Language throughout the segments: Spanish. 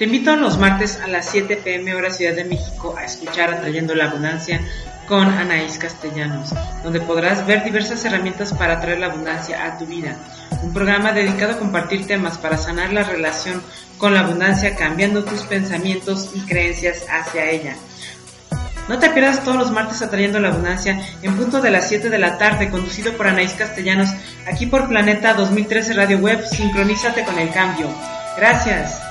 Te invito los martes a las 7 pm hora Ciudad de México a escuchar Atrayendo la Abundancia con Anaís Castellanos, donde podrás ver diversas herramientas para atraer la abundancia a tu vida. Un programa dedicado a compartir temas para sanar la relación con la abundancia cambiando tus pensamientos y creencias hacia ella. No te pierdas todos los martes atrayendo la abundancia en punto de las 7 de la tarde, conducido por Anaís Castellanos, aquí por Planeta 2013 Radio Web. Sincronízate con el cambio. Gracias.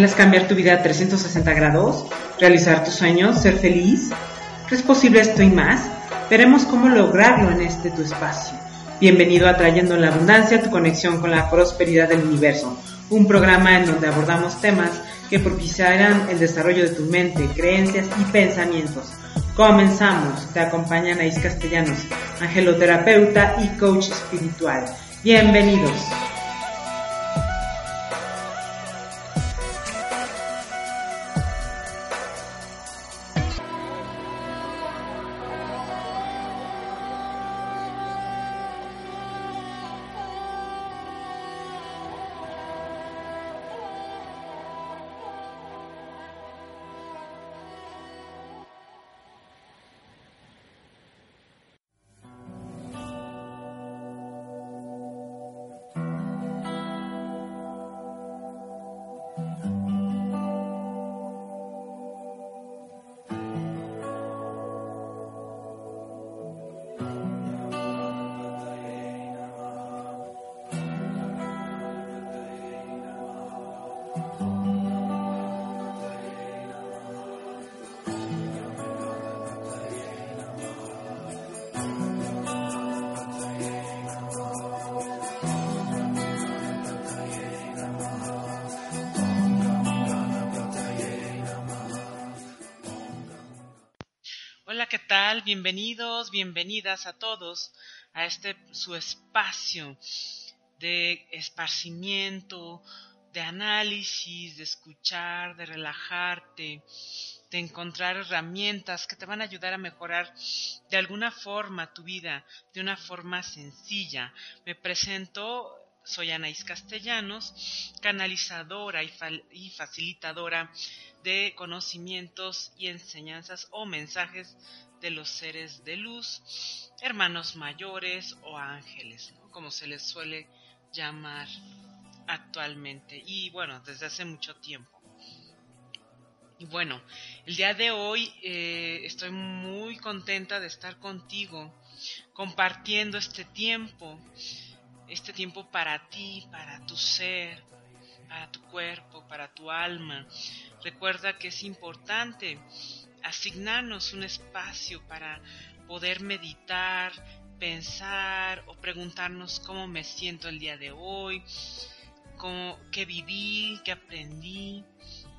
¿Anhelas cambiar tu vida a 360 grados? ¿Realizar tus sueños? ¿Ser feliz? ¿Es posible esto y más? Veremos cómo lograrlo en este tu espacio. Bienvenido a Trayendo la Abundancia, tu conexión con la prosperidad del universo. Un programa en donde abordamos temas que propiciarán el desarrollo de tu mente, creencias y pensamientos. Comenzamos. Te acompaña Anaís Castellanos, angeloterapeuta y coach espiritual. Bienvenidos. Bienvenidas a todos a este su espacio de esparcimiento, de análisis, de escuchar, de relajarte, de encontrar herramientas que te van a ayudar a mejorar de alguna forma tu vida, de una forma sencilla. Me presento soy Anaís Castellanos, canalizadora y, facilitadora de conocimientos y enseñanzas o mensajes de los seres de luz, hermanos mayores o ángeles, como se les suele llamar actualmente y bueno, desde hace mucho tiempo. Y bueno, el día de hoy eh, estoy muy contenta de estar contigo compartiendo este tiempo, este tiempo para ti, para tu ser, para tu cuerpo, para tu alma. Recuerda que es importante asignarnos un espacio para poder meditar, pensar o preguntarnos cómo me siento el día de hoy, cómo, qué viví, qué aprendí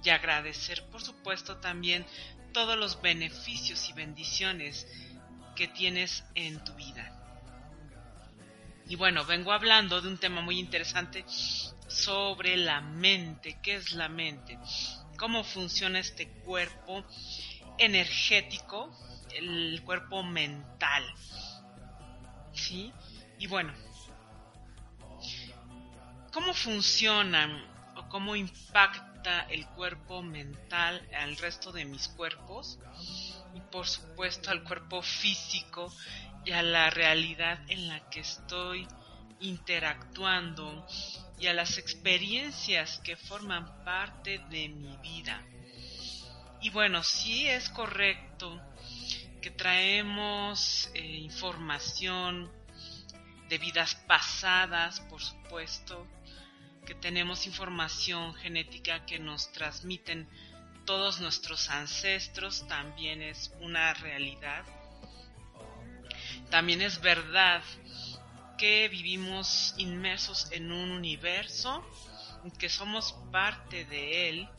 y agradecer por supuesto también todos los beneficios y bendiciones que tienes en tu vida. Y bueno, vengo hablando de un tema muy interesante sobre la mente. ¿Qué es la mente? ¿Cómo funciona este cuerpo? energético, el cuerpo mental. ¿Sí? Y bueno, ¿cómo funciona o cómo impacta el cuerpo mental al resto de mis cuerpos? Y por supuesto al cuerpo físico y a la realidad en la que estoy interactuando y a las experiencias que forman parte de mi vida. Y bueno, sí es correcto que traemos eh, información de vidas pasadas, por supuesto, que tenemos información genética que nos transmiten todos nuestros ancestros, también es una realidad. También es verdad que vivimos inmersos en un universo, que somos parte de él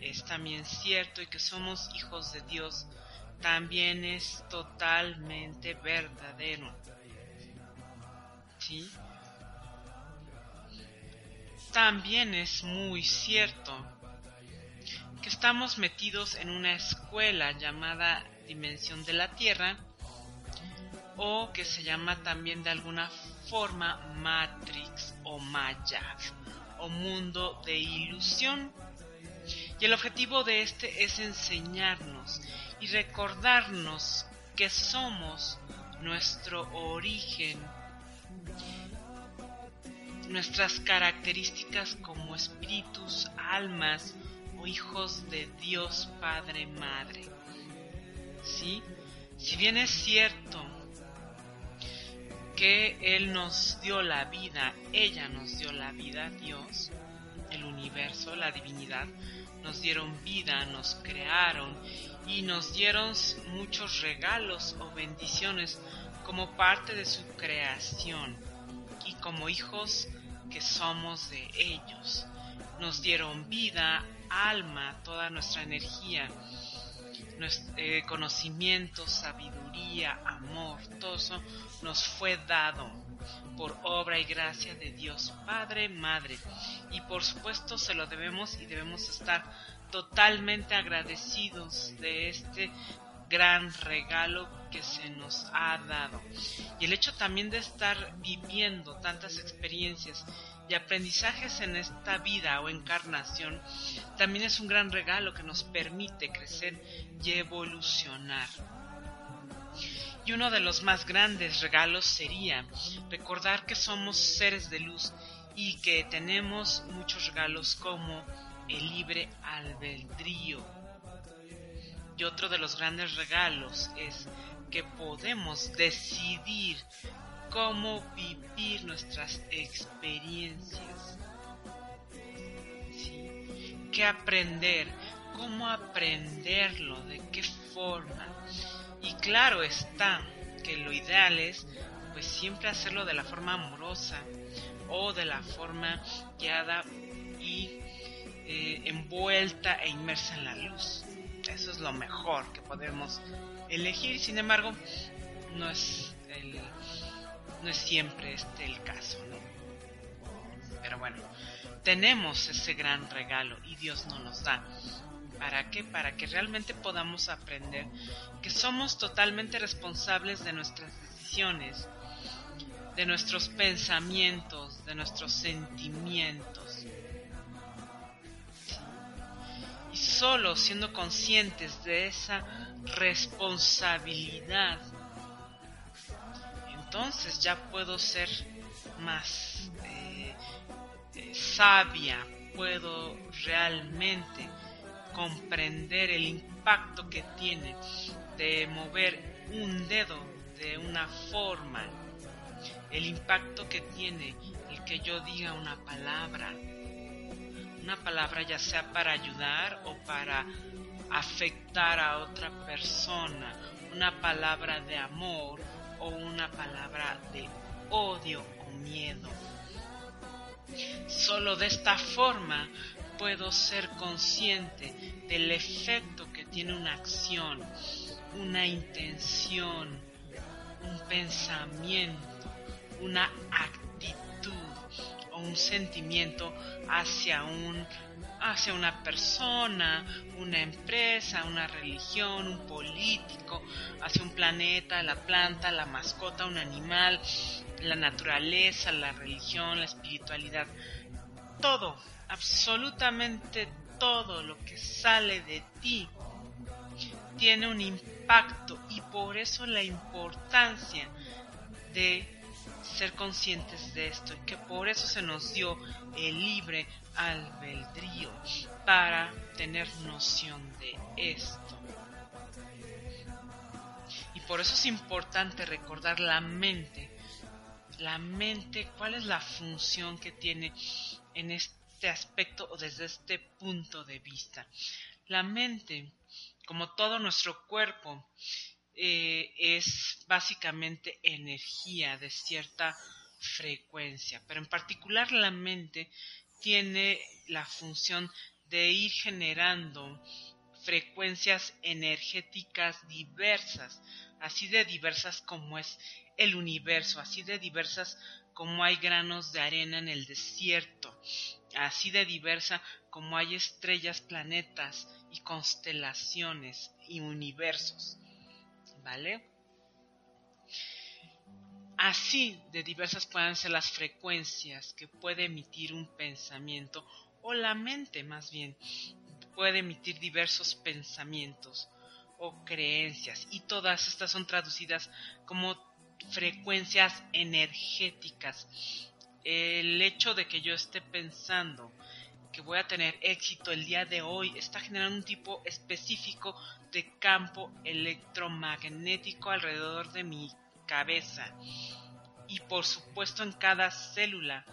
es también cierto y que somos hijos de Dios también es totalmente verdadero. ¿Sí? También es muy cierto que estamos metidos en una escuela llamada Dimensión de la Tierra o que se llama también de alguna forma Matrix o Maya o mundo de ilusión. Y el objetivo de este es enseñarnos y recordarnos que somos nuestro origen, nuestras características como espíritus, almas o hijos de Dios Padre Madre. ¿Sí? Si bien es cierto que Él nos dio la vida, ella nos dio la vida, Dios, el universo, la divinidad, nos dieron vida, nos crearon y nos dieron muchos regalos o bendiciones como parte de su creación y como hijos que somos de ellos. Nos dieron vida, alma, toda nuestra energía, nuestro, eh, conocimiento, sabiduría, amor, todo eso nos fue dado por obra y gracia de Dios Padre, Madre. Y por supuesto se lo debemos y debemos estar totalmente agradecidos de este gran regalo que se nos ha dado. Y el hecho también de estar viviendo tantas experiencias y aprendizajes en esta vida o encarnación también es un gran regalo que nos permite crecer y evolucionar. Y uno de los más grandes regalos sería recordar que somos seres de luz y que tenemos muchos regalos como el libre albedrío. Y otro de los grandes regalos es que podemos decidir cómo vivir nuestras experiencias. ¿Qué aprender? ¿Cómo aprenderlo? ¿De qué forma? Y claro está que lo ideal es pues siempre hacerlo de la forma amorosa o de la forma guiada y eh, envuelta e inmersa en la luz. Eso es lo mejor que podemos elegir, sin embargo, no es no es siempre este el caso, ¿no? Pero bueno, tenemos ese gran regalo y Dios nos los da. ¿Para qué? Para que realmente podamos aprender que somos totalmente responsables de nuestras decisiones, de nuestros pensamientos, de nuestros sentimientos. Y solo siendo conscientes de esa responsabilidad entonces ya puedo ser más eh, eh, sabia, puedo realmente comprender el impacto que tiene de mover un dedo de una forma, el impacto que tiene el que yo diga una palabra, una palabra ya sea para ayudar o para afectar a otra persona, una palabra de amor o una palabra de odio o miedo. Solo de esta forma puedo ser consciente del efecto que tiene una acción, una intención, un pensamiento, una actitud o un sentimiento hacia un hacia una persona, una empresa, una religión, un político, hacia un planeta, la planta, la mascota, un animal, la naturaleza, la religión, la espiritualidad. Todo, absolutamente todo lo que sale de ti tiene un impacto y por eso la importancia de ser conscientes de esto y que por eso se nos dio el libre albedrío para tener noción de esto. Y por eso es importante recordar la mente. La mente, cuál es la función que tiene en este aspecto o desde este punto de vista. La mente, como todo nuestro cuerpo, eh, es básicamente energía de cierta frecuencia, pero en particular la mente tiene la función de ir generando frecuencias energéticas diversas, así de diversas como es el universo, así de diversas como hay granos de arena en el desierto, así de diversa como hay estrellas, planetas y constelaciones y universos. ¿Vale? Así de diversas pueden ser las frecuencias que puede emitir un pensamiento o la mente más bien puede emitir diversos pensamientos o creencias y todas estas son traducidas como frecuencias energéticas. El hecho de que yo esté pensando que voy a tener éxito el día de hoy está generando un tipo específico de campo electromagnético alrededor de mi cabeza y por supuesto en cada célula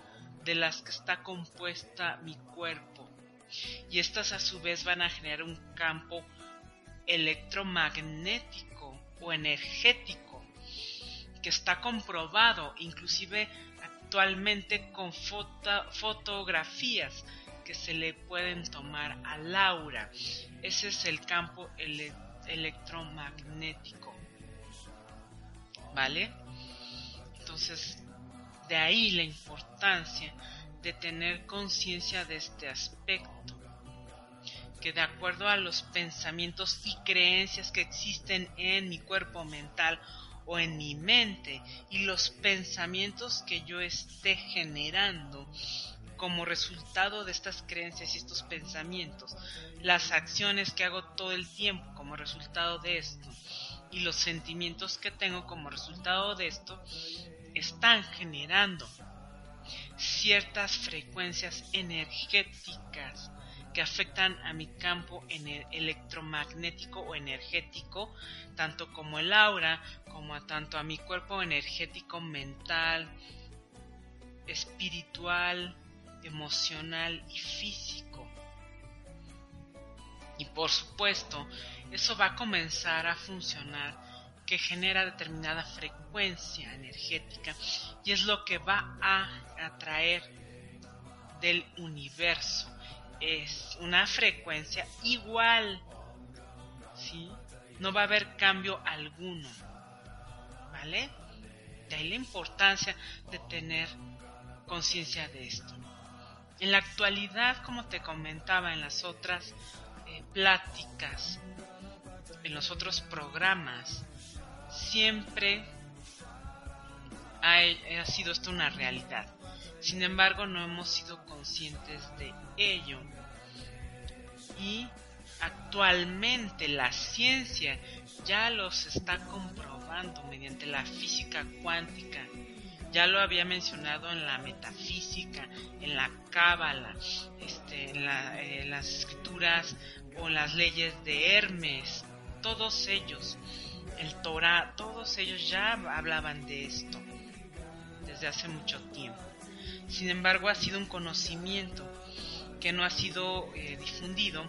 de las que está compuesta mi cuerpo. Y estas a su vez van a generar un campo electromagnético o energético que está comprobado inclusive actualmente con fotografías que se le pueden tomar al aura. Ese es el campo electromagnético. ¿Vale? Entonces, de ahí la importancia de tener conciencia de este aspecto, que de acuerdo a los pensamientos y creencias que existen en mi cuerpo mental o en mi mente y los pensamientos que yo esté generando, como resultado de estas creencias y estos pensamientos, las acciones que hago todo el tiempo como resultado de esto y los sentimientos que tengo como resultado de esto, están generando ciertas frecuencias energéticas que afectan a mi campo electromagnético o energético, tanto como el aura, como a tanto a mi cuerpo energético mental, espiritual, emocional y físico. Y por supuesto, eso va a comenzar a funcionar que genera determinada frecuencia energética y es lo que va a atraer del universo. Es una frecuencia igual, ¿sí? No va a haber cambio alguno, ¿vale? De ahí la importancia de tener conciencia de esto. En la actualidad, como te comentaba en las otras eh, pláticas, en los otros programas, siempre ha, sido esto una realidad. Sin embargo, no hemos sido conscientes de ello. Y actualmente la ciencia ya los está comprobando mediante la física cuántica ya lo había mencionado en la metafísica, en la cábala, este, en, las escrituras o las leyes de Hermes, todos ellos, el Torah, todos ellos ya hablaban de esto desde hace mucho tiempo. Sin embargo, ha sido un conocimiento que no ha sido eh, difundido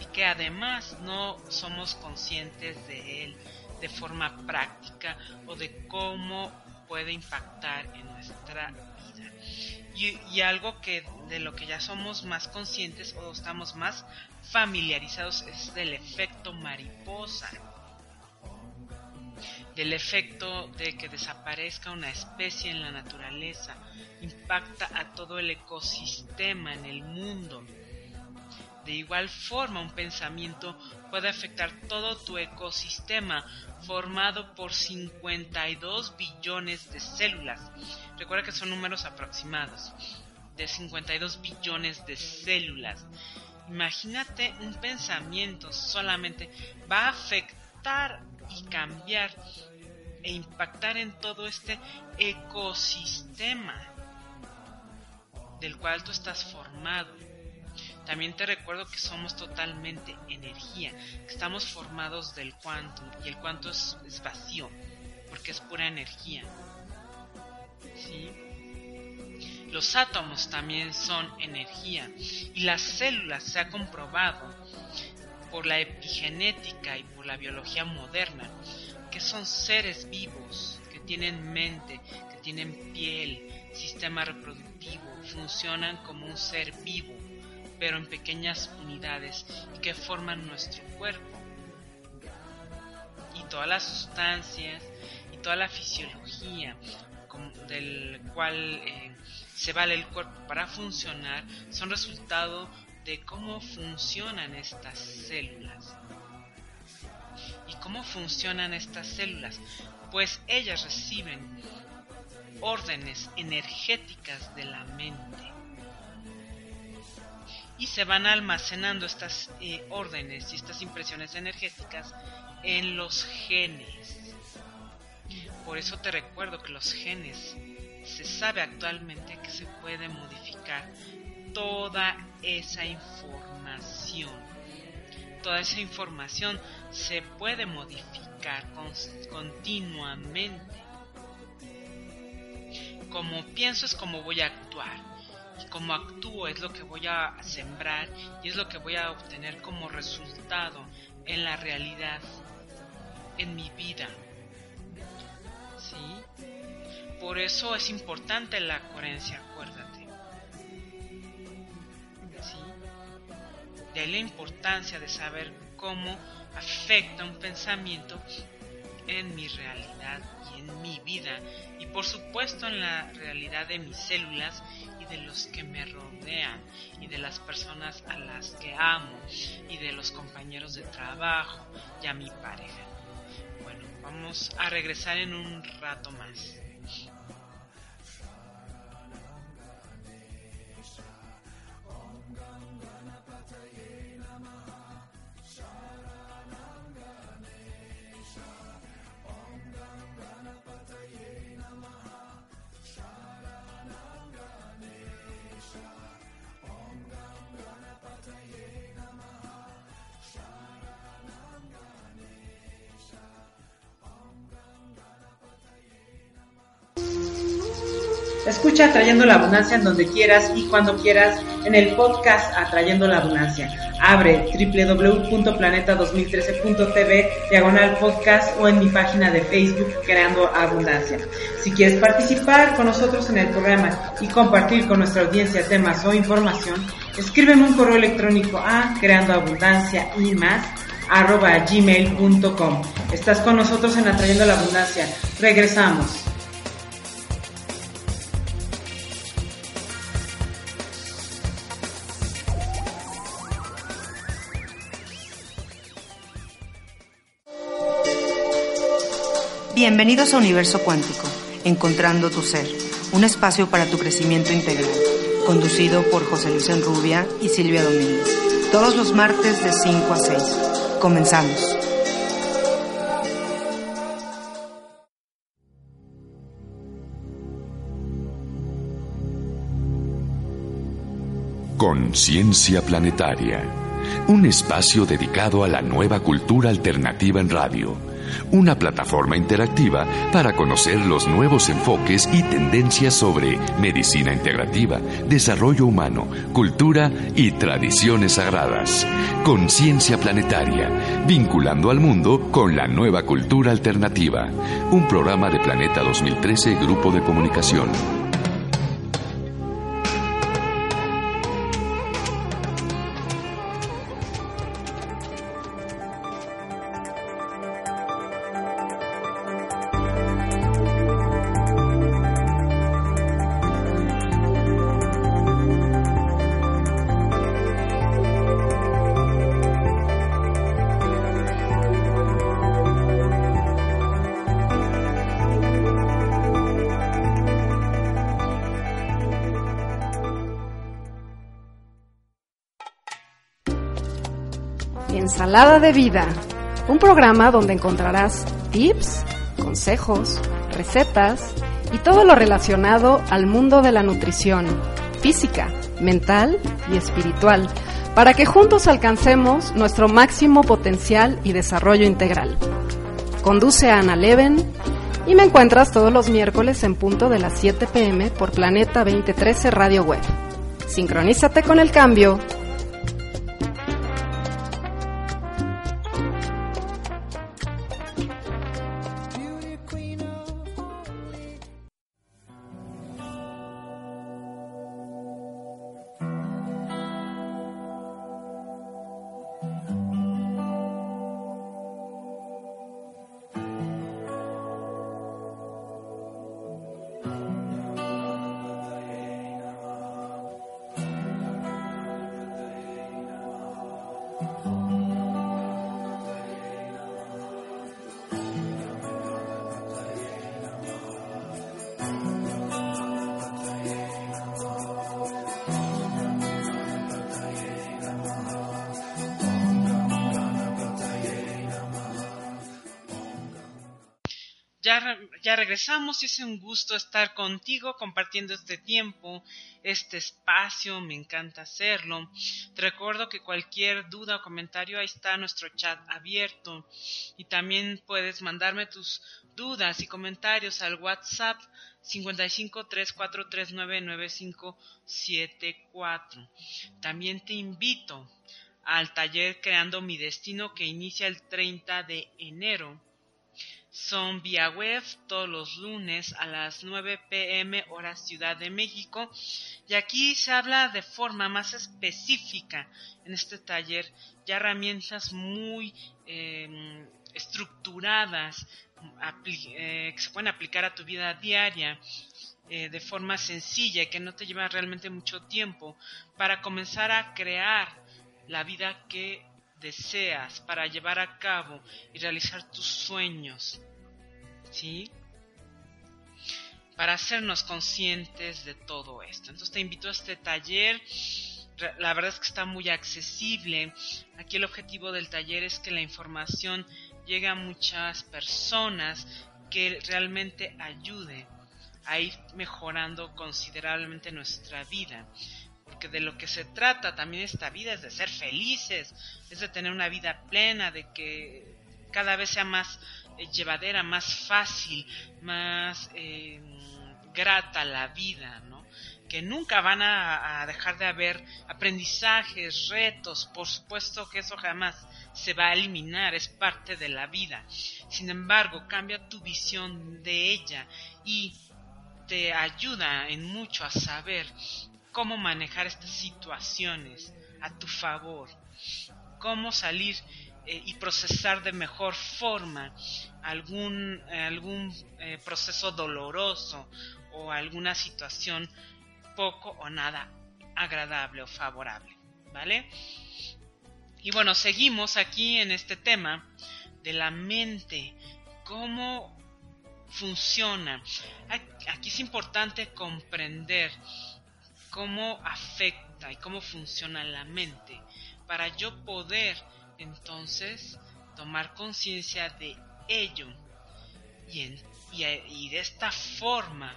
y que además no somos conscientes de él de forma práctica o de cómo puede impactar en nuestra vida. Y, algo que de lo que ya somos más conscientes o estamos más familiarizados es del efecto mariposa. Del efecto de que desaparezca una especie en la naturaleza, impacta a todo el ecosistema en el mundo de igual forma, un pensamiento puede afectar todo tu ecosistema formado por 52 billones de células. Recuerda que son números aproximados. De 52 billones de células. Imagínate un pensamiento solamente va a afectar y cambiar e impactar en todo este ecosistema del cual tú estás formado. También te recuerdo que somos totalmente energía, que estamos formados del quantum y el quantum es, vacío, porque es pura energía. ¿Sí? Los átomos también son energía y las células se ha comprobado por la epigenética y por la biología moderna que son seres vivos, que tienen mente, que tienen piel, sistema reproductivo, funcionan como un ser vivo pero en pequeñas unidades que forman nuestro cuerpo. Y todas las sustancias y toda la fisiología del cual eh, se vale el cuerpo para funcionar son resultado de cómo funcionan estas células. ¿Y cómo funcionan estas células? Pues ellas reciben órdenes energéticas de la mente y se van almacenando estas eh, órdenes y estas impresiones energéticas en los genes. Por eso te recuerdo que los genes se sabe actualmente que se puede modificar toda esa información. Toda esa información se puede modificar continuamente. Como pienso es como voy a actuar. Y como actúo es lo que voy a sembrar y es lo que voy a obtener como resultado en la realidad, en mi vida. ¿Sí? Por eso es importante la coherencia, acuérdate. De ahí la importancia de saber cómo afecta un pensamiento en mi realidad y en mi vida y por supuesto en la realidad de mis células y de los que me rodean y de las personas a las que amo y de los compañeros de trabajo y a mi pareja. Bueno, vamos a regresar en un rato más. Escucha Atrayendo la Abundancia en donde quieras y cuando quieras en el podcast Atrayendo la Abundancia. Abre www.planeta2013.tv diagonal podcast o en mi página de Facebook Creando Abundancia. Si quieres participar con nosotros en el programa y compartir con nuestra audiencia temas o información, escríbeme un correo electrónico a creando abundancia y más arroba gmail.com. Estás con nosotros en Atrayendo la Abundancia. Regresamos. Bienvenidos a Universo Cuántico, Encontrando tu Ser, un espacio para tu crecimiento integral, conducido por José Luis Enrubia y Silvia Domínguez, todos los martes de 5 a 6. Comenzamos. Conciencia Planetaria, un espacio dedicado a la nueva cultura alternativa en radio una plataforma interactiva para conocer los nuevos enfoques y tendencias sobre medicina integrativa, desarrollo humano, cultura y tradiciones sagradas. Conciencia planetaria, vinculando al mundo con la nueva cultura alternativa. Un programa de Planeta 2013 Grupo de Comunicación. Ensalada de Vida, un programa donde encontrarás tips, consejos, recetas y todo lo relacionado al mundo de la nutrición, física, mental y espiritual, para que juntos alcancemos nuestro máximo potencial y desarrollo integral. Conduce a Ana Leven y me encuentras todos los miércoles en punto de las 7 pm por Planeta 2013 Radio Web. Sincronízate con el cambio regresamos es un gusto estar contigo compartiendo este tiempo, este espacio, me encanta hacerlo. Te recuerdo que cualquier duda o comentario, ahí está nuestro chat abierto y también puedes mandarme tus dudas y comentarios al WhatsApp 55 9574. También te invito al taller Creando mi Destino que inicia el 30 de enero son vía web todos los lunes a las 9 pm hora Ciudad de México. Y aquí se habla de forma más específica en este taller ya herramientas muy em, estructuradas eh, que se pueden aplicar a tu vida diaria eh, de forma sencilla que no te lleva realmente mucho tiempo para comenzar a crear la vida que deseas para llevar a cabo y realizar tus sueños. ¿Sí? Para hacernos conscientes de todo esto. Entonces te invito a este taller. La verdad es que está muy accesible. Aquí el objetivo del taller es que la información llegue a muchas personas que realmente ayude a ir mejorando considerablemente nuestra vida porque de lo que se trata también esta vida es de ser felices, es de tener una vida plena, de que cada vez sea más eh, llevadera, más fácil, más eh, grata la vida, ¿no? que nunca van a, dejar de haber aprendizajes, retos, por supuesto que eso jamás se va a eliminar, es parte de la vida. Sin embargo, cambia tu visión de ella y te ayuda en mucho a saber cómo manejar estas situaciones a tu favor, cómo salir eh, y procesar de mejor forma algún, algún eh, proceso doloroso o alguna situación poco o nada agradable o favorable, ¿vale? Y bueno, seguimos aquí en este tema de la mente, cómo funciona. Aquí es importante comprender cómo afecta y cómo funciona la mente para yo poder entonces tomar conciencia de ello y, y, de esta forma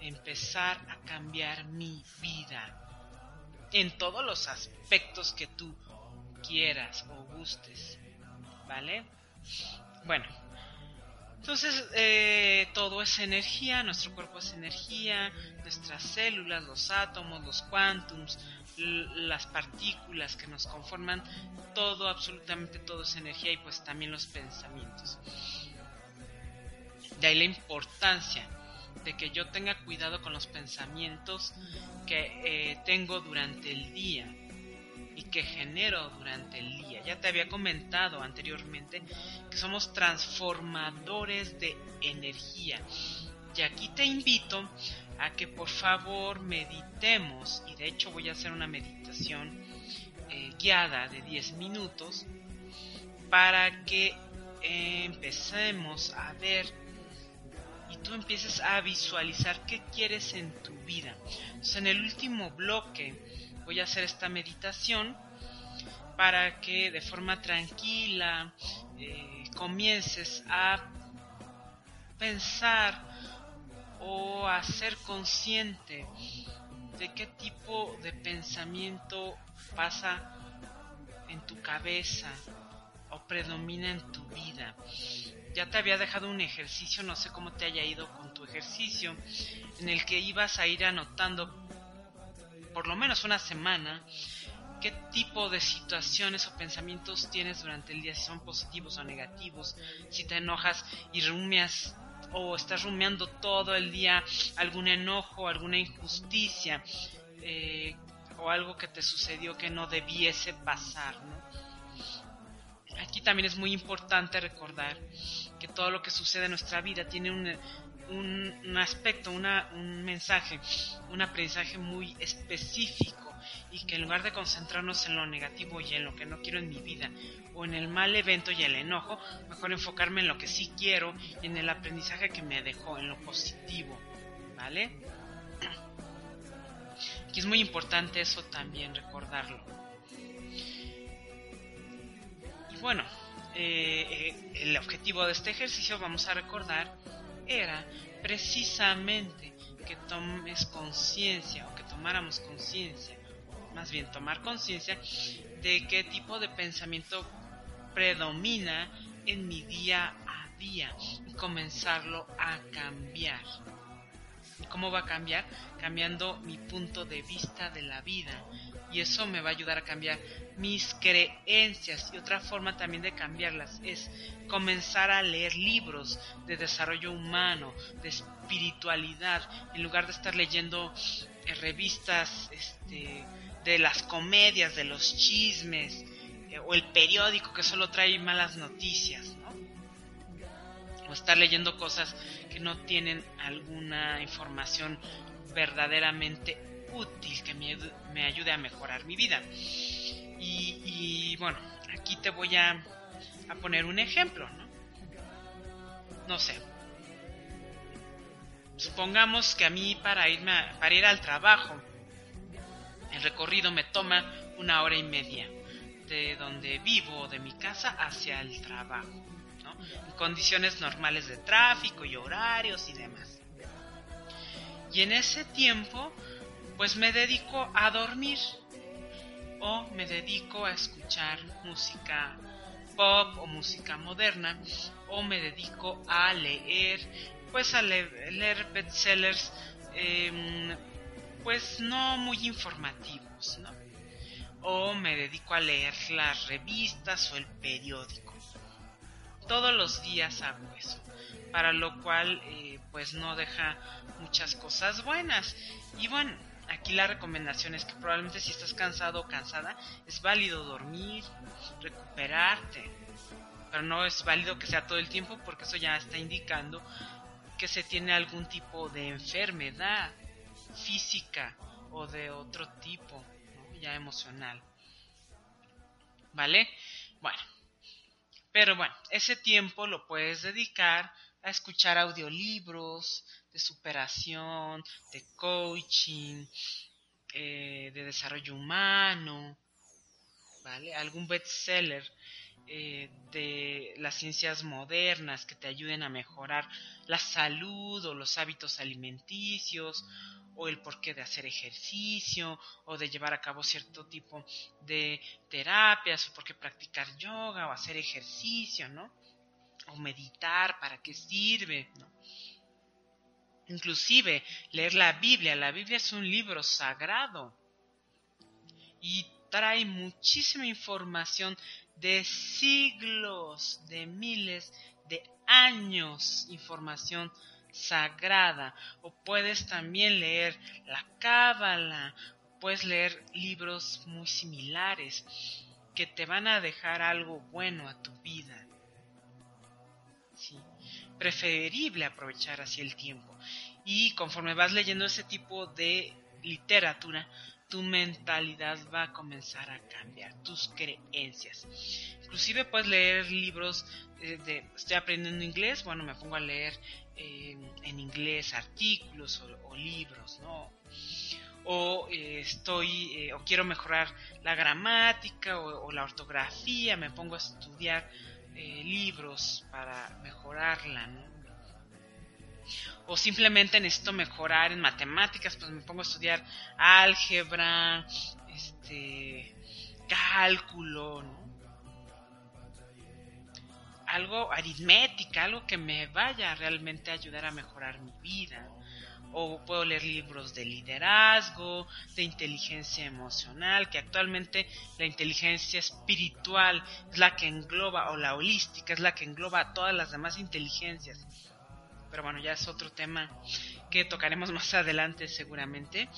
empezar a cambiar mi vida en todos los aspectos que tú quieras o gustes, ¿vale? Bueno, entonces, eh, todo es energía, nuestro cuerpo es energía, nuestras células, los átomos, los quantums, las partículas que nos conforman, todo, absolutamente todo es energía y pues también los pensamientos. De ahí la importancia de que yo tenga cuidado con los pensamientos que eh, tengo durante el día y que genero durante el día. Ya te había comentado anteriormente que somos transformadores de energía. Y aquí te invito a que por favor meditemos, y de hecho voy a hacer una meditación eh, guiada de 10 minutos para que empecemos a ver y tú empieces a visualizar qué quieres en tu vida. Entonces, en el último bloque voy a hacer esta meditación para que de forma tranquila eh, comiences a pensar o a ser consciente de qué tipo de pensamiento pasa en tu cabeza o predomina en tu vida. Ya te había dejado un ejercicio, no sé cómo te haya ido con tu ejercicio, en el que ibas a ir anotando por lo menos una semana qué tipo de situaciones o pensamientos tienes durante el día, si son positivos o negativos, si te enojas y rumias o estás rumiando todo el día algún enojo, alguna injusticia eh, o algo que te sucedió que no debiese pasar. Aquí también es muy importante recordar que todo lo que sucede en nuestra vida tiene un, un, aspecto, una, un mensaje, un aprendizaje muy específico y que en lugar de concentrarnos en lo negativo y en lo que no quiero en mi vida o en el mal evento y el enojo, mejor enfocarme en lo que sí quiero y en el aprendizaje que me dejó, en lo positivo, ¿vale? Y es muy importante eso también recordarlo. Y bueno, eh, eh, el objetivo de este ejercicio vamos a recordar era precisamente que tomes conciencia o que tomáramos conciencia, más bien tomar conciencia de qué tipo de pensamiento predomina en mi día a día y comenzarlo a cambiar. ¿Cómo va a cambiar? Cambiando mi punto de vista de la vida. Y eso me va a ayudar a cambiar mis creencias. Y otra forma también de cambiarlas es comenzar a leer libros de desarrollo humano, de espiritualidad, en lugar de estar leyendo eh, revistas este, de las comedias, de los chismes, eh, o el periódico que solo trae malas noticias, ¿no? O estar leyendo cosas que no tienen alguna información verdaderamente útil que me, ayude a mejorar mi vida. Y, bueno, aquí te voy a, a poner un ejemplo, ¿no? No sé. Supongamos que a mí para irme para ir al trabajo el recorrido me toma una hora y media de donde vivo, de mi casa hacia el trabajo, ¿no? en condiciones normales de tráfico y horarios y demás. Y en ese tiempo, pues me dedico a dormir o me dedico a escuchar música pop o música moderna o me dedico a leer, pues a leer bestsellers em, pues no muy informativos, ¿no? O me dedico a leer las revistas o el periódico. Todos los días hago eso, para lo cual eh, pues no deja muchas cosas buenas. Y bueno, aquí la recomendación es que probablemente si estás cansado o cansada, es válido dormir, recuperarte. Pero no es válido que sea todo el tiempo porque eso ya está indicando que se tiene algún tipo de enfermedad física o de otro tipo, ya emocional. ¿Vale? Bueno. Pero bueno, ese tiempo lo puedes dedicar a escuchar audiolibros de superación, de coaching, eh, de desarrollo humano, ¿vale? Algún bestseller eh, de las ciencias modernas que te ayuden a mejorar la salud o los hábitos alimenticios o el porqué de hacer ejercicio o de llevar a cabo cierto tipo de terapias o por qué practicar yoga o hacer ejercicio, ¿no? O meditar, ¿para qué sirve? ¿no? Inclusive leer la Biblia, la Biblia es un libro sagrado y trae muchísima información de siglos, de miles de años, información sagrada o puedes también leer la cábala, puedes leer libros muy similares que te van a dejar algo bueno a tu vida. Preferible aprovechar así el tiempo. Y conforme vas leyendo ese tipo de literatura, tu mentalidad va a comenzar a cambiar, tus creencias. Inclusive puedes leer libros de, estoy aprendiendo inglés, bueno, me pongo a leer en inglés artículos o, libros, ¿no? O eh, estoy, eh, o quiero mejorar la gramática o, la ortografía, me pongo a estudiar eh, libros para mejorarla, ¿no? O simplemente necesito mejorar en matemáticas, pues me pongo a estudiar álgebra, este, cálculo, ¿no? algo aritmética, algo que me vaya realmente a ayudar a mejorar mi vida. O puedo leer libros de liderazgo, de inteligencia emocional, que actualmente la inteligencia espiritual es la que engloba, o la holística es la que engloba a todas las demás inteligencias. Pero bueno, ya es otro tema que tocaremos más adelante seguramente.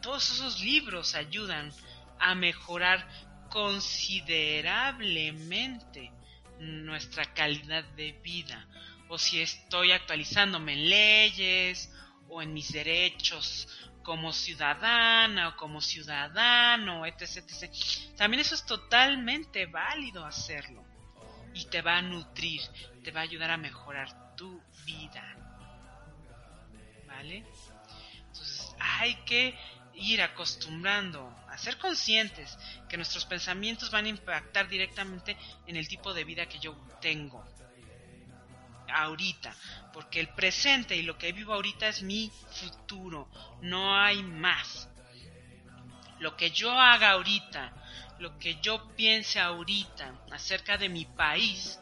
todos esos libros ayudan a mejorar considerablemente nuestra calidad de vida o si estoy actualizándome en leyes o en mis derechos como ciudadana o como ciudadano, etc, etc. También eso es totalmente válido hacerlo y te va a nutrir, te va a ayudar a mejorar tu vida. ¿Vale? Entonces hay que ir acostumbrando a ser conscientes que nuestros pensamientos van a impactar directamente en el tipo de vida que yo tengo. Ahorita, porque el presente y lo que vivo ahorita es mi futuro, no hay más. Lo que yo haga ahorita, lo que yo piense ahorita acerca de mi país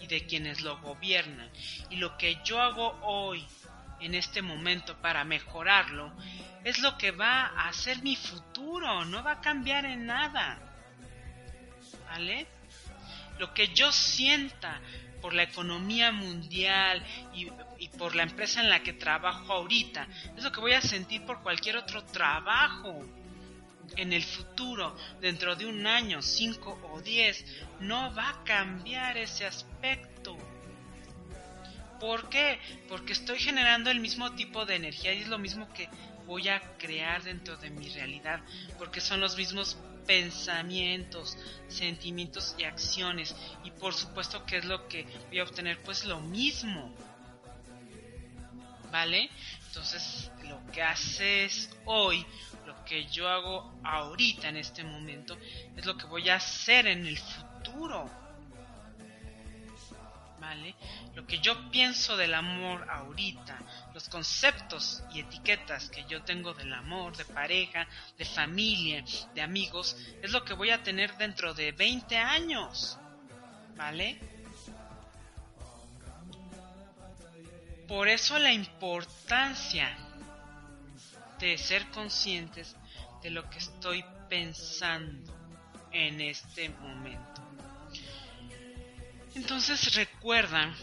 y de quienes lo gobiernan, y lo que yo hago hoy en este momento para mejorarlo, es lo que va a ser mi futuro, no va a cambiar en nada. ¿Vale? Lo que yo sienta por la economía mundial y, por la empresa en la que trabajo ahorita, es lo que voy a sentir por cualquier otro trabajo. En el futuro, dentro de un año, cinco o diez, no va a cambiar ese aspecto. ¿Por qué? Porque estoy generando el mismo tipo de energía y es lo mismo que voy a crear dentro de mi realidad, porque son los mismos pensamientos, sentimientos y acciones. Y por supuesto que es lo que voy a obtener, pues lo mismo. ¿Vale? Entonces, lo que haces hoy, lo que yo hago ahorita en este momento, es lo que voy a hacer en el futuro. Lo que yo pienso del amor ahorita, los conceptos y etiquetas que yo tengo del amor, de pareja, de familia, de amigos, es lo que voy a tener dentro de 20 años. ¿Vale? Por eso la importancia de ser conscientes de lo que estoy pensando en este momento. Entonces recuerda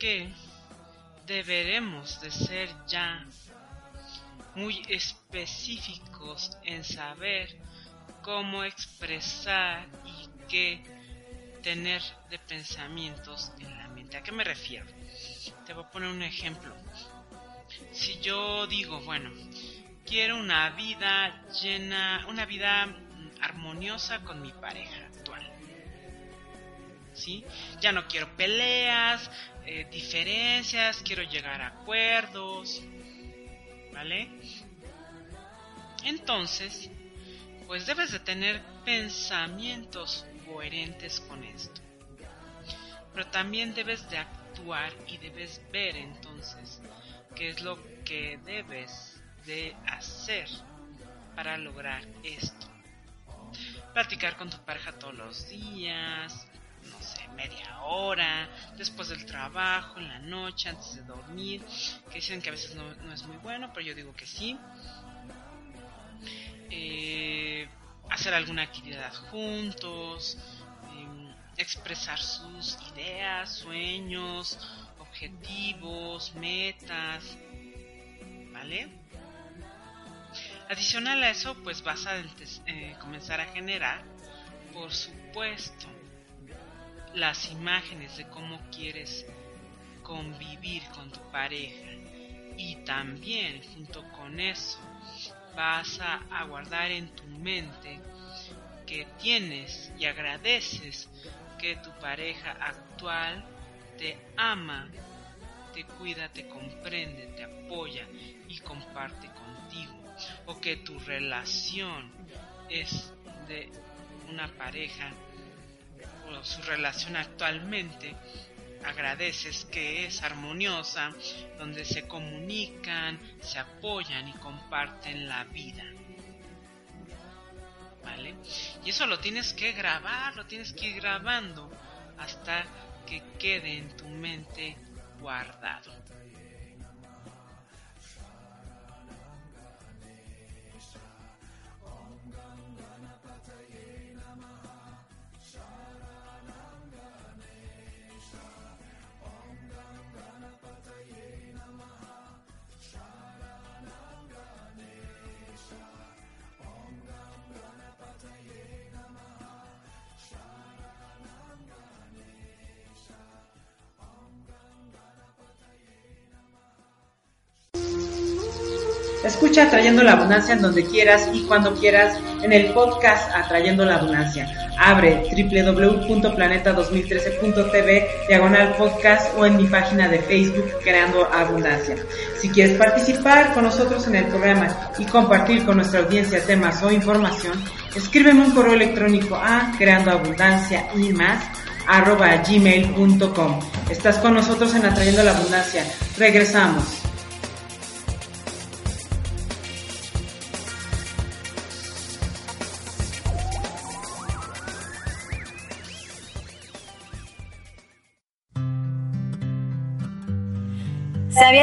que deberemos de ser ya muy específicos en saber cómo expresar y qué tener de pensamientos en la mente. ¿A qué me refiero? Te voy a poner un ejemplo. Si yo digo, bueno, quiero una vida llena, una vida armoniosa con mi pareja. ¿Sí? Ya no quiero peleas, eh, diferencias, quiero llegar a acuerdos, ¿vale? Entonces, pues debes de tener pensamientos coherentes con esto. Pero también debes de actuar y debes ver entonces qué es lo que debes de hacer para lograr esto. Platicar con tu pareja todos los días, después del trabajo, en la noche, antes de dormir, que dicen que a veces no, no es muy bueno, pero yo digo que sí. Eh, hacer alguna actividad juntos, eh, expresar sus ideas, sueños, objetivos, metas, ¿vale? Adicional a eso, pues vas a eh, comenzar a generar, por supuesto, las imágenes de cómo quieres convivir con tu pareja. Y también, junto con eso, vas a, guardar en tu mente que tienes y agradeces que tu pareja actual te ama, te cuida, te comprende, te apoya y comparte contigo. O que tu relación es de una pareja o su relación actualmente agradeces que es armoniosa, donde se comunican, se apoyan y comparten la vida. ¿Vale? Y eso lo tienes que grabar, lo tienes que ir grabando hasta que quede en tu mente guardado. Escucha Atrayendo la Abundancia en donde quieras y cuando quieras en el podcast Atrayendo la Abundancia. Abre www.planeta2013.tv diagonal podcast o en mi página de Facebook Creando Abundancia. Si quieres participar con nosotros en el programa y compartir con nuestra audiencia temas o información, escríbeme un correo electrónico a creando abundancia y más arroba gmail.com. Estás con nosotros en Atrayendo la Abundancia. Regresamos.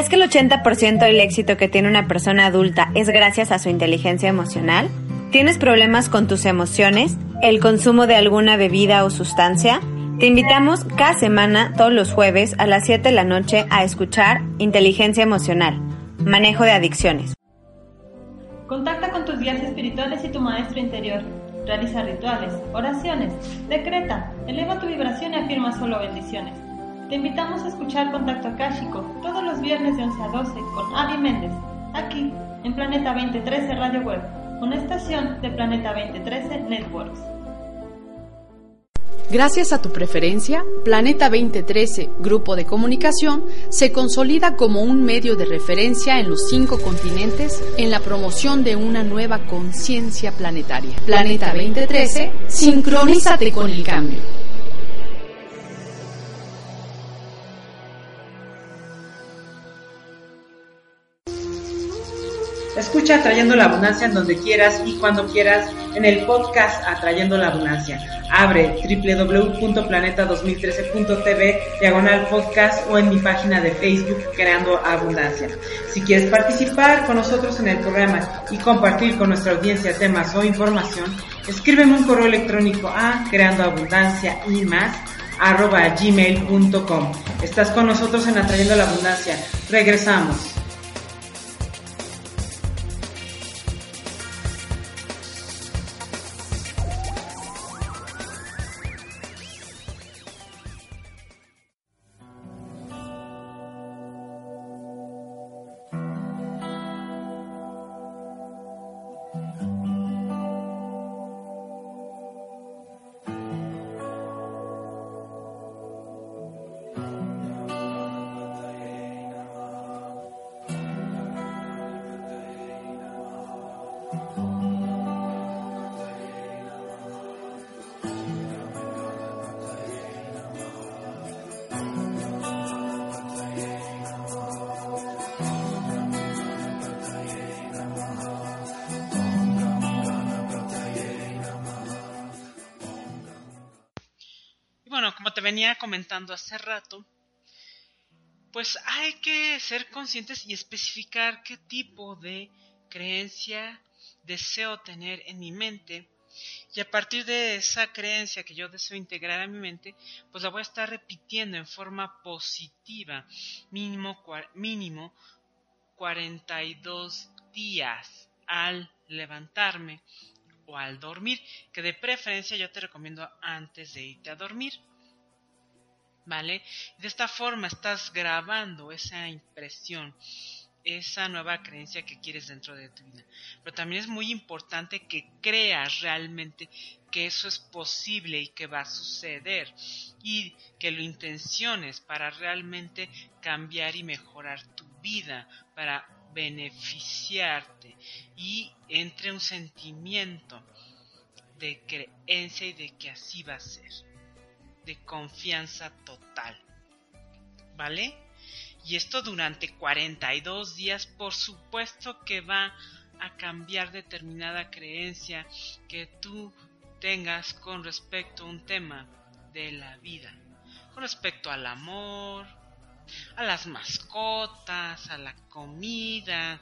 ¿Sabías que el 80% del éxito que tiene una persona adulta es gracias a su inteligencia emocional? ¿Tienes problemas con tus emociones? ¿El consumo de alguna bebida o sustancia? Te invitamos cada semana, todos los jueves, a las 7 de la noche, a escuchar Inteligencia Emocional, Manejo de Adicciones. Contacta con tus guías espirituales y tu maestro interior. Realiza rituales, oraciones, decreta, eleva tu vibración y afirma solo bendiciones. Te invitamos a escuchar Contacto Akáshico todos los viernes de 11 a 12 con Avi Méndez, aquí en Planeta 2013 Radio Web, una estación de Planeta 2013 Networks. Gracias a tu preferencia, Planeta 2013, Grupo de Comunicación, se consolida como un medio de referencia en los cinco continentes en la promoción de una nueva conciencia planetaria. Planeta 2013, sincronízate con el cambio. Escucha Atrayendo la Abundancia en donde quieras y cuando quieras en el podcast Atrayendo la Abundancia. Abre www.planeta2013.tv diagonal podcast o en mi página de Facebook Creando Abundancia. Si quieres participar con nosotros en el programa y compartir con nuestra audiencia temas o información, escríbeme un correo electrónico a creando abundancia y más arroba gmail.com. Estás con nosotros en Atrayendo la Abundancia. Regresamos. Comentando hace rato, pues hay que ser conscientes y especificar qué tipo de creencia deseo tener en mi mente y a partir de esa creencia que yo deseo integrar a mi mente, pues la voy a estar repitiendo en forma positiva, mínimo, mínimo 42 días al levantarme o al dormir, que de preferencia yo te recomiendo antes de irte a dormir. ¿Vale? De esta forma estás grabando esa impresión, esa nueva creencia que quieres dentro de tu vida. Pero también es muy importante que creas realmente que eso es posible y que va a suceder y que lo intenciones para realmente cambiar y mejorar tu vida, para beneficiarte y entre un sentimiento de creencia y de que así va a ser de confianza total. ¿Vale? Y esto durante 42 días, por supuesto que va a cambiar determinada creencia que tú tengas con respecto a un tema de la vida. Con respecto al amor, a las mascotas, a la comida,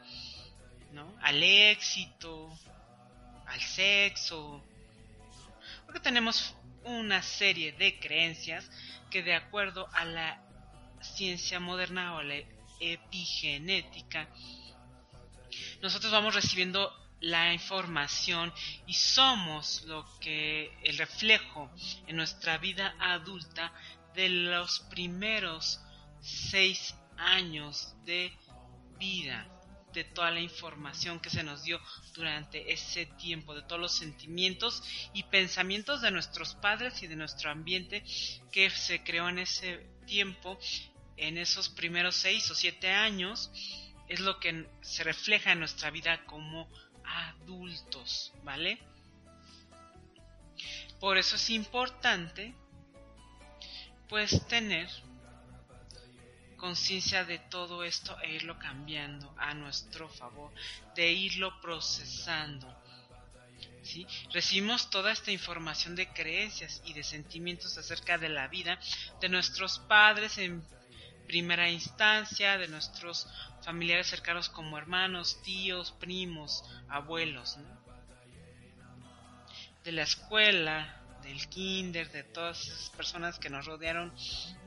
¿no? al éxito, al sexo. Porque tenemos una serie de creencias que de acuerdo a la ciencia moderna o la epigenética, nosotros vamos recibiendo la información y somos lo que el reflejo en nuestra vida adulta de los primeros seis años de vida de toda la información que se nos dio durante ese tiempo, de todos los sentimientos y pensamientos de nuestros padres y de nuestro ambiente que se creó en ese tiempo, en esos primeros seis o siete años, es lo que se refleja en nuestra vida como adultos, ¿vale? Por eso es importante, pues, tener conciencia de todo esto e irlo cambiando a nuestro favor, de irlo procesando. ¿Sí? Recibimos toda esta información de creencias y de sentimientos acerca de la vida de nuestros padres en primera instancia, de nuestros familiares cercanos como hermanos, tíos, primos, abuelos, de la escuela, del kinder, de todas esas personas que nos rodearon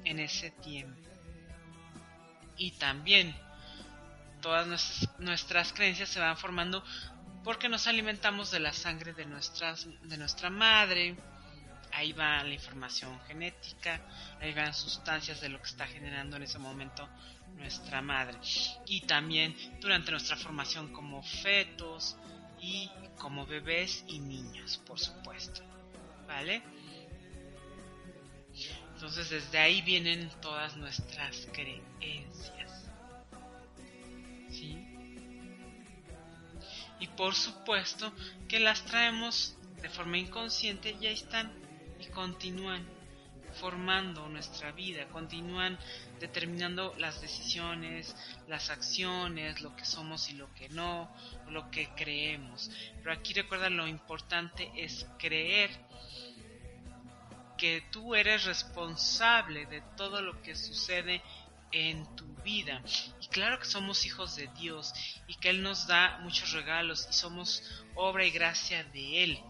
en ese tiempo. Y también todas nuestras, creencias se van formando porque nos alimentamos de la sangre de, nuestras, de nuestra madre. Ahí va la información genética, ahí van sustancias de lo que está generando en ese momento nuestra madre. Y también durante nuestra formación como fetos y como bebés y niños, por supuesto. ¿Vale? Entonces desde ahí vienen todas nuestras creencias. ¿Sí? Y por supuesto que las traemos de forma inconsciente y ahí están y continúan formando nuestra vida, continúan determinando las decisiones, las acciones, lo que somos y lo que no, lo que creemos. Pero aquí recuerda lo importante es creer que tú eres responsable de todo lo que sucede en tu vida. Y claro que somos hijos de Dios y que Él nos da muchos regalos y somos obra y gracia de Él.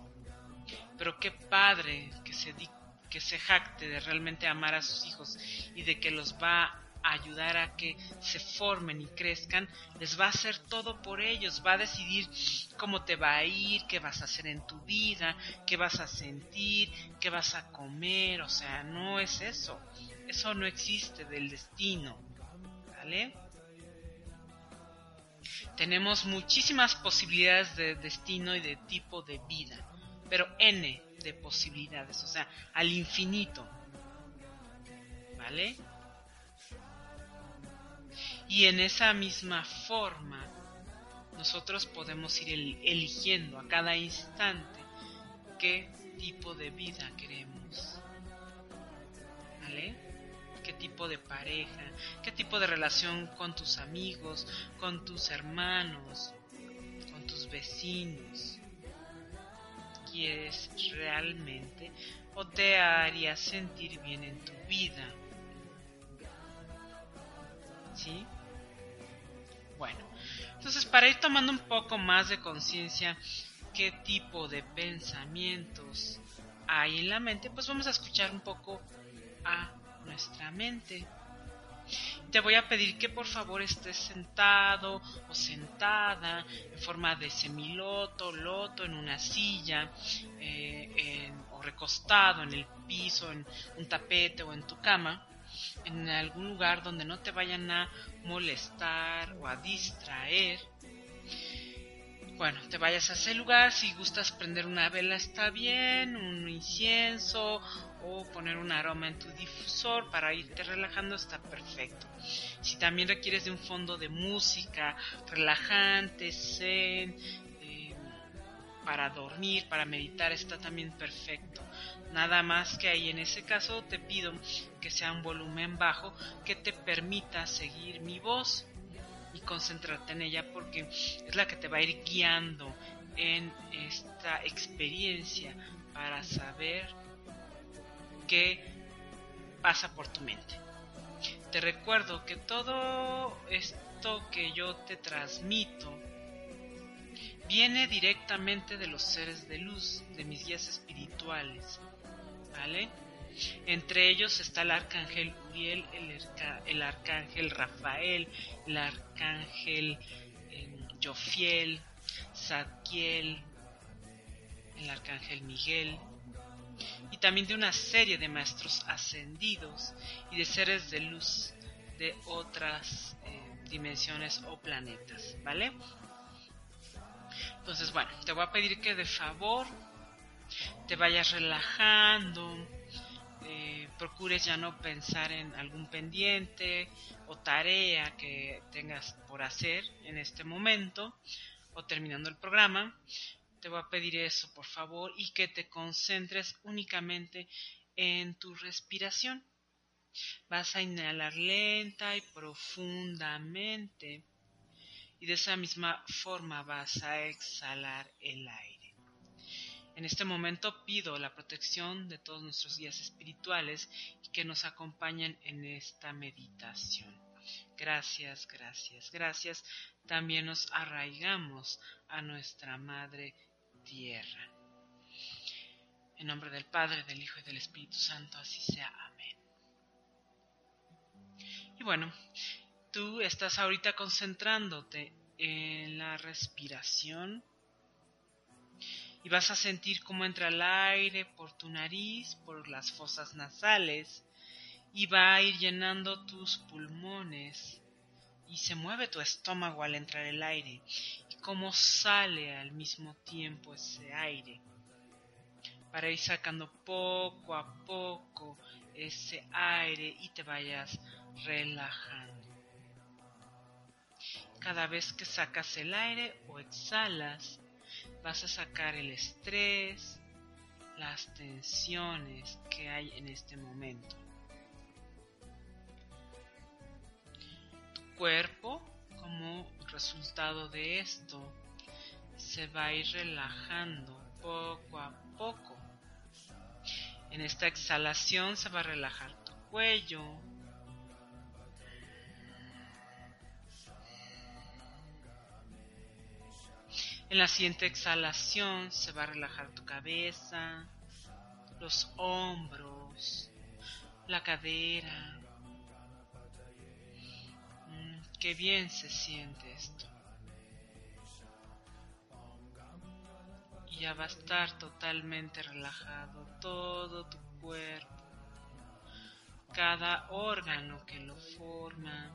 Pero qué padre que se, que se jacte de realmente amar a sus hijos y de que los va ayudar a que se formen y crezcan, les va a hacer todo por ellos, va a decidir cómo te va a ir, qué vas a hacer en tu vida, qué vas a sentir, qué vas a comer, o sea, no es eso, eso no existe del destino, ¿vale? Tenemos muchísimas posibilidades de destino y de tipo de vida, pero N de posibilidades, o sea, al infinito, ¿vale? Y en esa misma forma nosotros podemos ir eligiendo a cada instante qué tipo de vida queremos. ¿Vale? ¿Qué tipo de pareja? ¿Qué tipo de relación con tus amigos, con tus hermanos, con tus vecinos? ¿Quieres realmente o te haría sentir bien en tu vida? ¿Sí? Bueno, entonces para ir tomando un poco más de conciencia qué tipo de pensamientos hay en la mente, pues vamos a escuchar un poco a nuestra mente. Te voy a pedir que por favor estés sentado o sentada en forma de semiloto, loto, en una silla eh, o recostado en el piso, en un tapete o en tu cama en algún lugar donde no te vayan a molestar o a distraer. Bueno, te vayas a ese lugar, si gustas prender una vela está bien, un incienso o poner un aroma en tu difusor para irte relajando está perfecto. Si también requieres de un fondo de música relajante, zen, eh, para dormir, para meditar está también perfecto. Nada más que ahí en ese caso te pido que sea un volumen bajo que te permita seguir mi voz y concentrarte en ella porque es la que te va a ir guiando en esta experiencia para saber qué pasa por tu mente. Te recuerdo que todo esto que yo te transmito viene directamente de los seres de luz, de mis guías espirituales. Entre ellos está el arcángel Uriel, el, arcángel Rafael, el arcángel eh, Jofiel, Zadkiel, el arcángel Miguel, y también de una serie de maestros ascendidos y de seres de luz de otras eh, dimensiones o planetas, ¿vale? Entonces, bueno, te voy a pedir que de favor te vayas relajando, eh, procures ya no pensar en algún pendiente o tarea que tengas por hacer en este momento o terminando el programa. Te voy a pedir eso, por favor, y que te concentres únicamente en tu respiración. Vas a inhalar lenta y profundamente y de esa misma forma vas a exhalar el aire. En este momento pido la protección de todos nuestros guías espirituales y que nos acompañen en esta meditación. Gracias, gracias, gracias. También nos arraigamos a nuestra Madre Tierra. En nombre del Padre, del Hijo y del Espíritu Santo, así sea. Amén. Y bueno, tú estás ahorita concentrándote en la respiración y vas a sentir cómo entra el aire por tu nariz, por las fosas nasales y va a ir llenando tus pulmones y se mueve tu estómago al entrar el aire y cómo sale al mismo tiempo ese aire para ir sacando poco a poco ese aire y te vayas relajando. Cada vez que sacas el aire o exhalas, vas a sacar el estrés, las tensiones que hay en este momento. Tu cuerpo, como resultado de esto, se va a ir relajando poco a poco. En esta exhalación se va a relajar tu cuello, En la siguiente exhalación se va a relajar tu cabeza, los hombros, la cadera. Mm, qué bien se siente esto. Y ya va a estar totalmente relajado todo tu cuerpo, cada órgano que lo forma,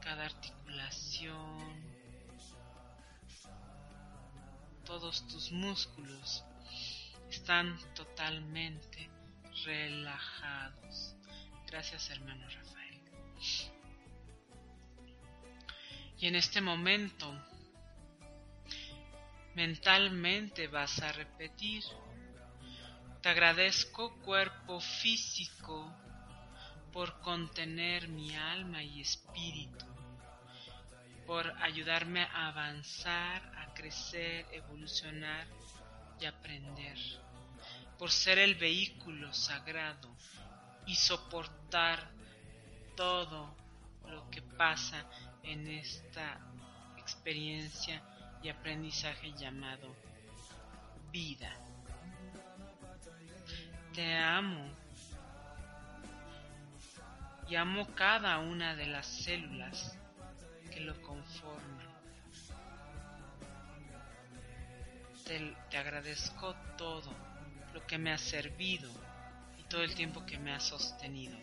cada articulación todos tus músculos están totalmente relajados. Gracias hermano Rafael. Y en este momento mentalmente vas a repetir, te agradezco cuerpo físico por contener mi alma y espíritu por ayudarme a avanzar, a crecer, evolucionar y aprender, por ser el vehículo sagrado y soportar todo lo que pasa en esta experiencia y aprendizaje llamado vida. Te amo y amo cada una de las células lo conforman. Te, agradezco todo lo que me ha servido y todo el tiempo que me ha sostenido.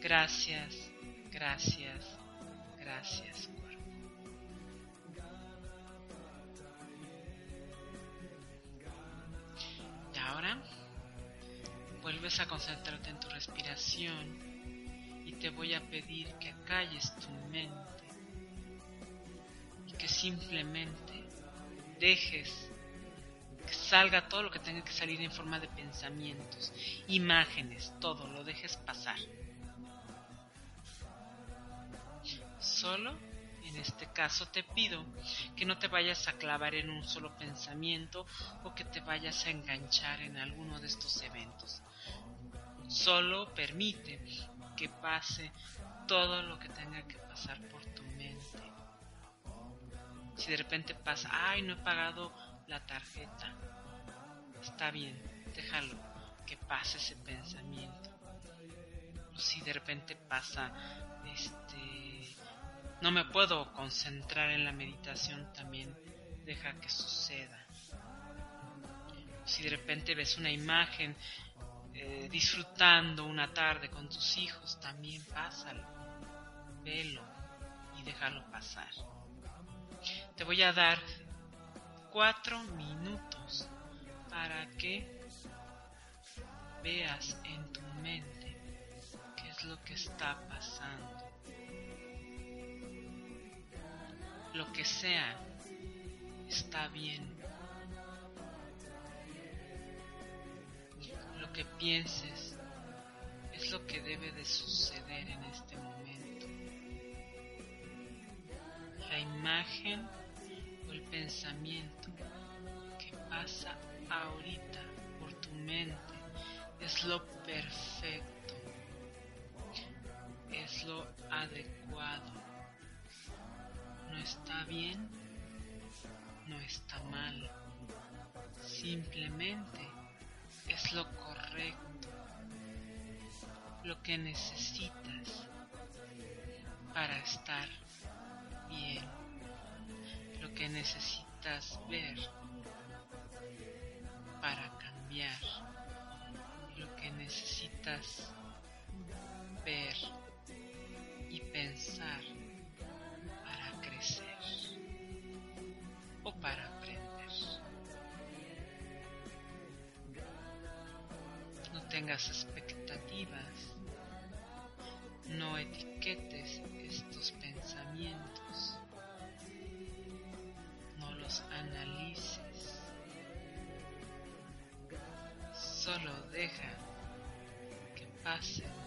Gracias, gracias, gracias, ahora vuelves a concentrarte en tu respiración y te voy a pedir que calles tu mente que simplemente dejes que salga todo lo que tenga que salir en forma de pensamientos, imágenes, todo, lo dejes pasar. Solo en este caso te pido que no te vayas a clavar en un solo pensamiento o que te vayas a enganchar en alguno de estos eventos. Solo permite que pase todo lo que tenga que pasar por si de repente pasa, ay, no he pagado la tarjeta, está bien, déjalo que pase ese pensamiento. O si de repente pasa, este, no me puedo concentrar en la meditación, también deja que suceda. Si de repente ves una imagen eh, disfrutando una tarde con tus hijos, también pásalo, velo y déjalo pasar. Te voy a dar cuatro minutos para que veas en tu mente qué es lo que está pasando. Lo que sea está bien. Lo que pienses es lo que debe de suceder en este momento? La imagen pensamiento que pasa ahorita por tu mente es lo perfecto, es lo adecuado. No está bien, no está mal, simplemente es lo correcto, lo que necesitas para estar bien, lo que necesitas ver para cambiar, lo que necesitas ver y pensar para crecer o para aprender. No tengas expectativas, no etiquetes estos pensamientos, los analices, solo deja que pasen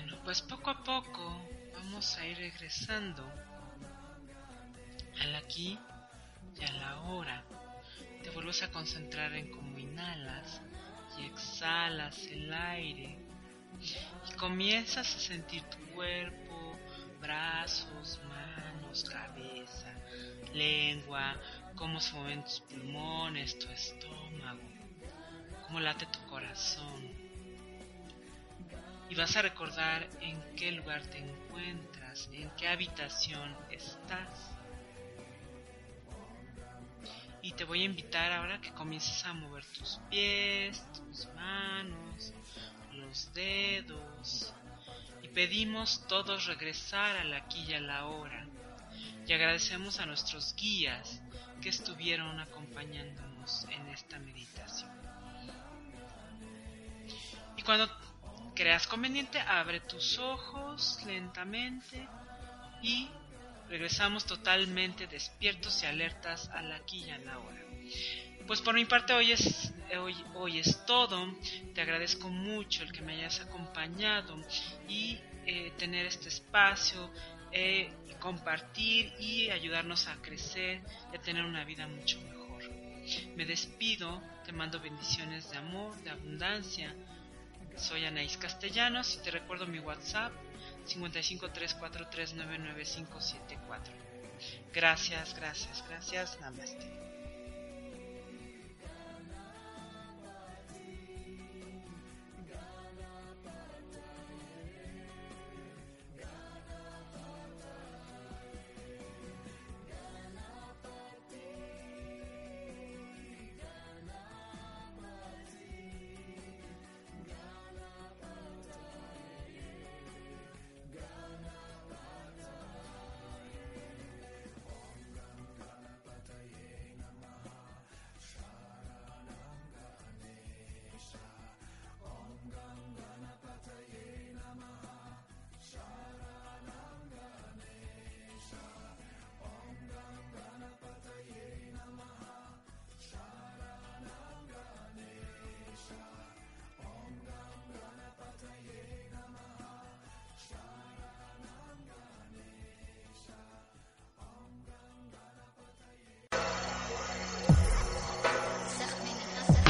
Bueno, pues poco a poco vamos a ir regresando al aquí y a la hora. Te vuelves a concentrar en cómo inhalas y exhalas el aire. Y comienzas a sentir tu cuerpo, brazos, manos, cabeza, lengua, cómo se mueven tus pulmones, tu estómago, cómo late tu corazón y vas a recordar en qué lugar te encuentras, en qué habitación estás. Y te voy a invitar ahora a que comiences a mover tus pies, tus manos, los dedos. Y pedimos todos regresar al aquí y a la hora. Y agradecemos a nuestros guías que estuvieron acompañándonos en esta meditación. Y cuando creas conveniente, abre tus ojos lentamente y regresamos totalmente despiertos y alertas al aquí y a la hora. Pues por mi parte hoy es, hoy, hoy es todo. Te agradezco mucho el que me hayas acompañado y eh, tener este espacio, eh, compartir y ayudarnos a crecer y a tener una vida mucho mejor. Me despido, te mando bendiciones de amor, de abundancia soy Anaís Castellanos y te recuerdo mi WhatsApp 5534399574. Gracias, gracias, gracias. Namaste.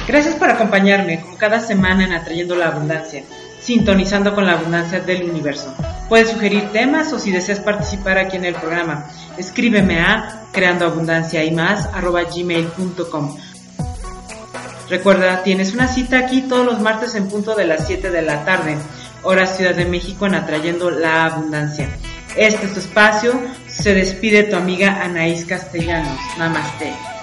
Gracias por acompañarme como cada semana en Atrayendo la Abundancia, sintonizando con la abundancia del universo. Puedes sugerir temas o si deseas participar aquí en el programa, escríbeme a creandoabundancia y más gmail.com. Recuerda, tienes una cita aquí todos los martes en punto de las 7 de la tarde, hora Ciudad de México en Atrayendo la Abundancia. Este es tu espacio. Se despide tu amiga Anaís Castellanos. Namaste.